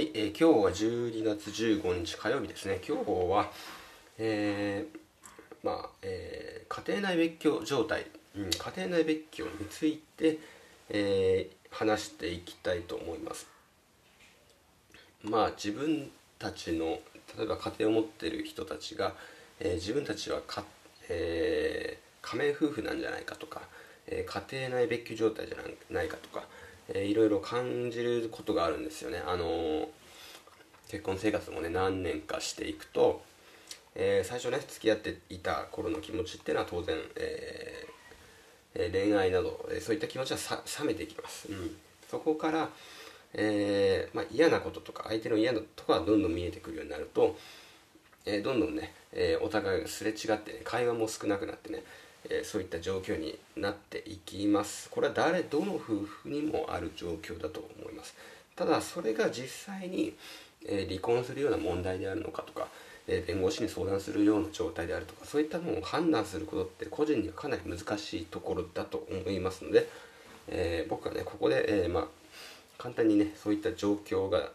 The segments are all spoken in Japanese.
はい、えー、今日は12月15日火曜日ですね。今日は、えー、まあ、えー、家庭内別居状態、うん、家庭内別居について、えー、話していきたいと思います。まあ、自分たちの、例えば家庭を持っている人たちが、えー、自分たちはか、えー、仮面夫婦なんじゃないかとか、えー、家庭内別居状態じゃないかとか、えー、いろいろ感じることがあるんですよね。あのー、結婚生活もね何年かしていくと、えー、最初ね付き合っていた頃の気持ちっていうのは当然、えー、恋愛などそういった気持ちは冷めていきます、うん、そこから、えーまあ、嫌なこととか相手の嫌なとこがどんどん見えてくるようになると、えー、どんどんね、えー、お互いがすれ違ってね会話も少なくなってねえそういった状況になっていきます。これは誰どの夫婦にもある状況だと思います。ただそれが実際に、え離婚するような問題であるのかとか、え弁護士に相談するような状態であるとかそういったものを判断することって個人にはかなり難しいところだと思いますので、え僕はねここで、えまあ、簡単にねそういった状況が、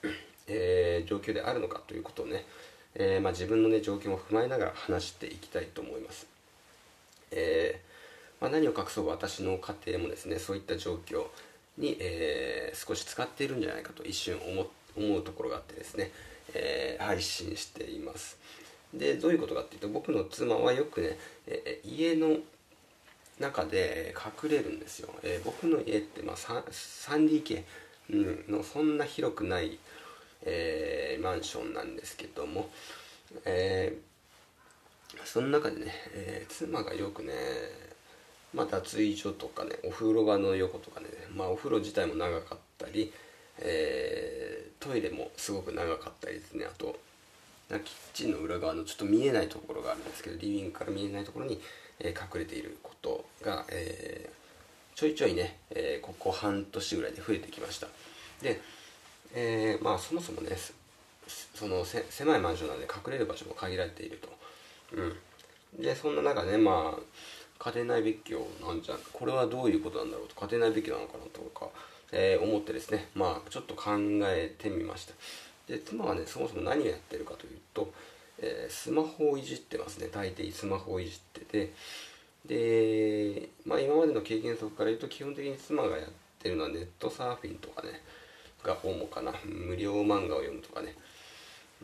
え状況であるのかということをね、えまあ、自分のね状況も踏まえながら話していきたいと思います。えー、まあ、何を隠そう私の家庭もですねそういった状況に、えー、少し使っているんじゃないかと一瞬思思うところがあってですね、えー、配信しています。でどういうことかっていうと僕の妻はよくね、え家の中で隠れるんですよ、え僕の家って、まあ、3DK、のそんな広くない、えマンションなんですけども、えーその中でね、えー、妻がよくね、まあ、脱衣所とかねお風呂場の横とかね、まあ、お風呂自体も長かったり、えー、トイレもすごく長かったりですね。あとキッチンの裏側のちょっと見えないところがあるんですけどリビングから見えないところに、え、隠れていることが、えー、ちょいちょいね、え、ここ半年ぐらいで増えてきました。で、え、まあそもそもねその狭いマンションなので隠れる場所も限られていると。うん。でそんな中ねまあ家庭内別居なんじゃこれはどういうことなんだろうと。家庭内別居なのかなとか、えー、思ってですね。まあちょっと考えてみました。で妻はねそもそも何をやってるかというと、えー、スマホをいじってますね。大抵スマホをいじってて。でまあ今までの経験則から言うと基本的に妻がやってるのはネットサーフィンとかね。が主かな。無料漫画を読むとかね。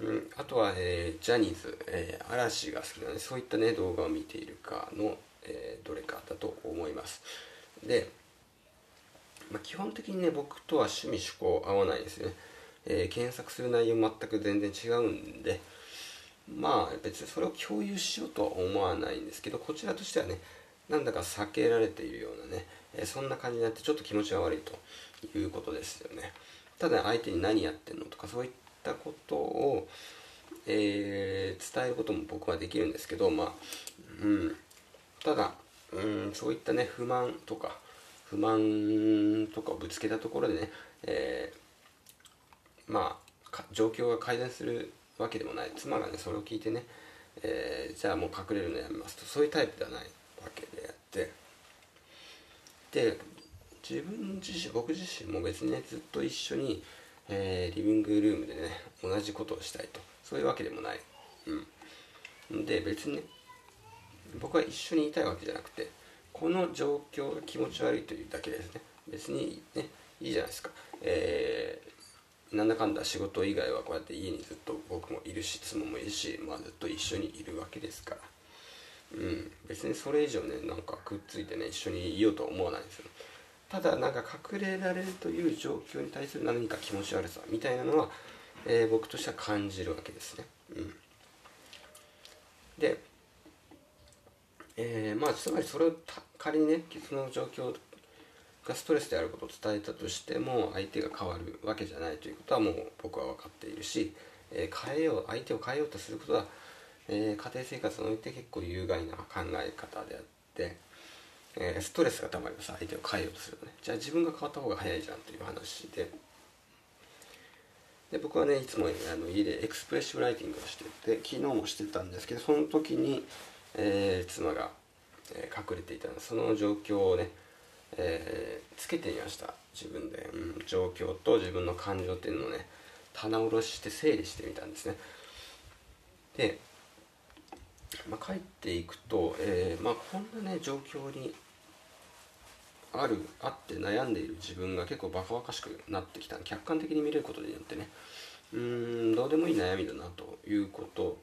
うん、あとは、えー、ジャニーズ、えー、嵐が好きなのでそういったね動画を見ているかの、えー、どれかだと思います。で、まあ、基本的にね僕とは趣味趣向合わないですね、え検索する内容全く全然違うんでまあ別にそれを共有しようとは思わないんですけどこちらとしてはねなんだか避けられているようなね、えそんな感じになってちょっと気持ちが悪いということですよね。ただ相手に何やってんのとかそういったったことを、えー、伝えることも僕はできるんですけど、まあうん、ただ、うん、そういったね不満とか不満とかをぶつけたところでね、えー、まあ状況が改善するわけでもない。妻がねそれを聞いてね、えー、じゃあもう隠れるのやめますと。そういうタイプではないわけであって。で自分自身僕自身も別にねずっと一緒にえー、リビングルームでね同じことをしたいと。そういうわけでもない、うん、で別にね僕は一緒にいたいわけじゃなくてこの状況が気持ち悪いというだけですね。別にねいいじゃないですか。えー、なんだかんだ仕事以外はこうやって家にずっと僕もいるし妻もいるし、まあ、ずっと一緒にいるわけですから。うん。別にそれ以上ねなんかくっついてね一緒にいようとは思わないんですよ。ただなんか隠れられるという状況に対する何か気持ち悪さみたいなのは、えー、僕としては感じるわけですね。うん、で、えー、まあつまりそれを仮にねその状況がストレスであることを伝えたとしても相手が変わるわけじゃないということはもう僕は分かっているし、えー、変えよう相手を変えようとすることは、え家庭生活において結構有害な考え方であって。えー、ストレスがたまります。相手を変えようとするとね。じゃあ自分が変わった方が早いじゃんという話で。で僕はねいつもあの家でエクスプレッシブライティングをしてて昨日もしてたんですけどその時に、えー、妻が、えー、隠れていたその状況をね、えー、つけてみました。自分で、うん、状況と自分の感情っていうのをね棚卸しして整理してみたんですね。で、まあ、帰っていくと、えーまあ、こんなね状況にあるあって悩んでいる自分が結構バカバカしくなってきた。客観的に見れることによってね。うんどうでもいい悩みだなということ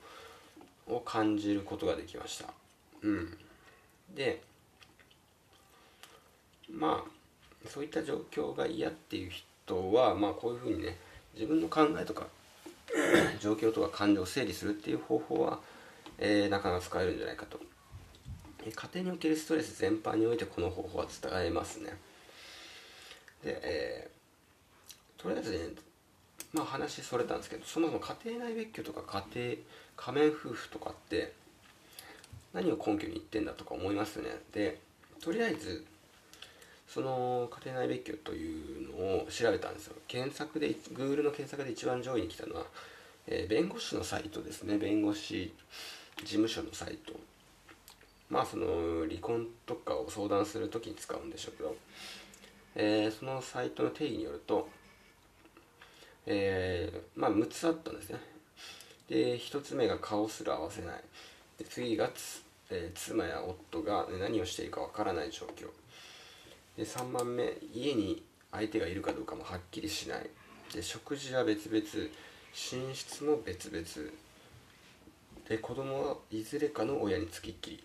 を感じることができました。うん。でまあそういった状況が嫌っていう人はまあこういうふうにね自分の考えとか 状況とか感情を整理するっていう方法は、えー、なかなか使えるんじゃないかと。え家庭におけるストレス全般においてこの方法は伝えますね。で、えー、とりあえずねまあ話それたんですけどそもそも家庭内別居とか家庭仮面夫婦とかって何を根拠に言ってんだとか思いますよね。でとりあえずその家庭内別居というのを調べたんですよ。検索で Google の検索で一番上位に来たのは、えー、弁護士のサイトですね。弁護士事務所のサイト。まあその離婚とかを相談する時に使うんでしょうけど、えー、そのサイトの定義によると、えー、まあ6つあったんですね。で1つ目が顔すら合わせない。で次がつ、えー、妻や夫が、何をしていいかわからない状況。で3番目家に相手がいるかどうかもはっきりしない。で食事は別々寝室も別々。で子供はいずれかの親につきっきり。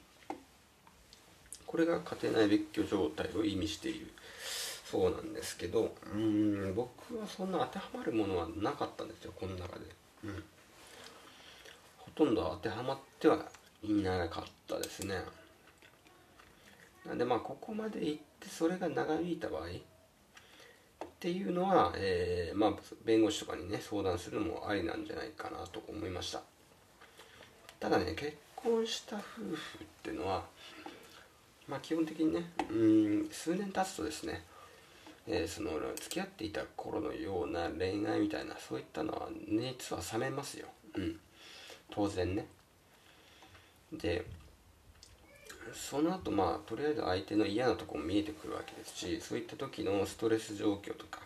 これが家庭内別居状態を意味している。そうなんですけどうん僕はそんな当てはまるものはなかったんですよこの中で、うん、ほとんど当てはまってはいなかったですね。なんでまあここまで行ってそれが長引いた場合。っていうのは、えー、まあ弁護士とかにね相談するのもありなんじゃないかなと思いました。ただね結婚した夫婦っていうのはまあ、基本的にねうん数年経つとですね、えー、その付き合っていた頃のような恋愛みたいなそういったのは熱は冷めますよ、うん、当然ね。でその後まあとりあえず相手の嫌なとこも見えてくるわけですしそういった時のストレス状況とか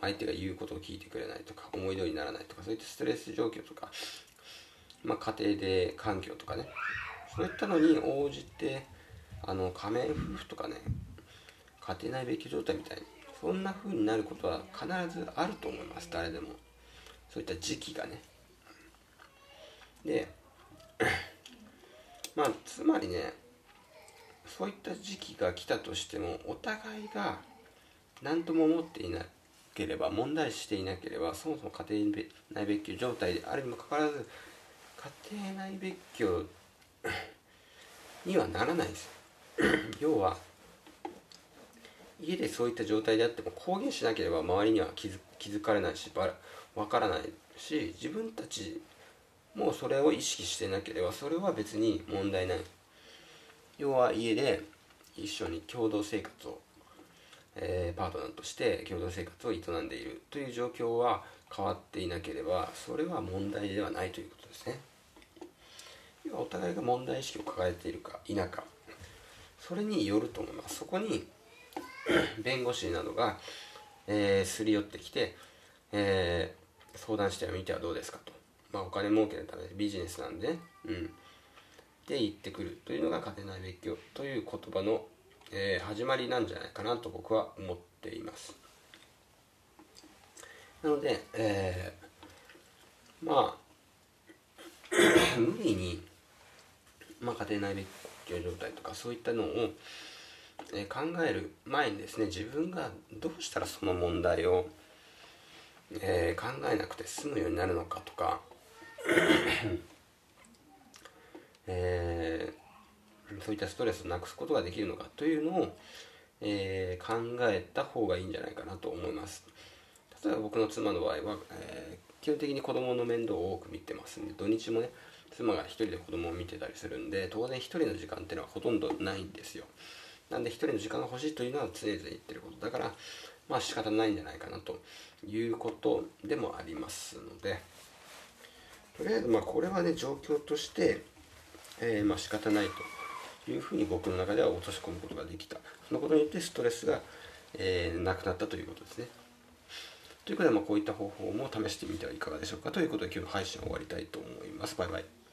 相手が言うことを聞いてくれないとか思い通りにならないとかそういったストレス状況とか、まあ、家庭で環境とかね。そういったのに応じてあの仮面夫婦とかね家庭内別居状態みたいにそんな風になることは必ずあると思います。誰でも。そういった時期がね。で まあつまりねそういった時期が来たとしてもお互いが何とも思っていなければ問題視していなければそもそも家庭内別居状態であるにもかかわらず家庭内別居にはならないです。要は家でそういった状態であっても公言しなければ周りには気づ気づかれないしわからないし自分たちもそれを意識してなければそれは別に問題ない。要は家で一緒に共同生活を、えー、パートナーとして共同生活を営んでいるという状況は変わっていなければそれは問題ではないということですね。要はお互いが問題意識を抱えているか否かそれによると思います。そこに 弁護士などが、えー、すり寄ってきて、えー、相談してみてはどうですかと、まあ、お金儲けのためビジネスなんで、うん。で言ってくるというのが家庭内別居という言葉の、えー、始まりなんじゃないかなと僕は思っています。なので、えー、まあ 無理に、まあ、家庭内別居状態とかそういったのを、え考える前にですね自分がどうしたらその問題を、えー、考えなくて済むようになるのかとかえー、そういったストレスをなくすことができるのかというのを、えー、考えた方がいいんじゃないかなと思います。例えば僕の妻の場合は、え基本的に子供の面倒を多く見てますんで土日もね妻が1人で子供を見てたりするんで当然1人の時間っていうのはほとんどないんですよなんで1人の時間が欲しいというのは常々言ってることだからまあ仕方ないんじゃないかなということでもありますのでとりあえずまあこれはね状況として、えー、まあ仕方ないというふうに僕の中では落とし込むことができたそのことによってストレスが、えー、なくなったということですねということで、まあ、こういった方法も試してみてはいかがでしょうかということで今日の配信を終わりたいと思います。バイバイ。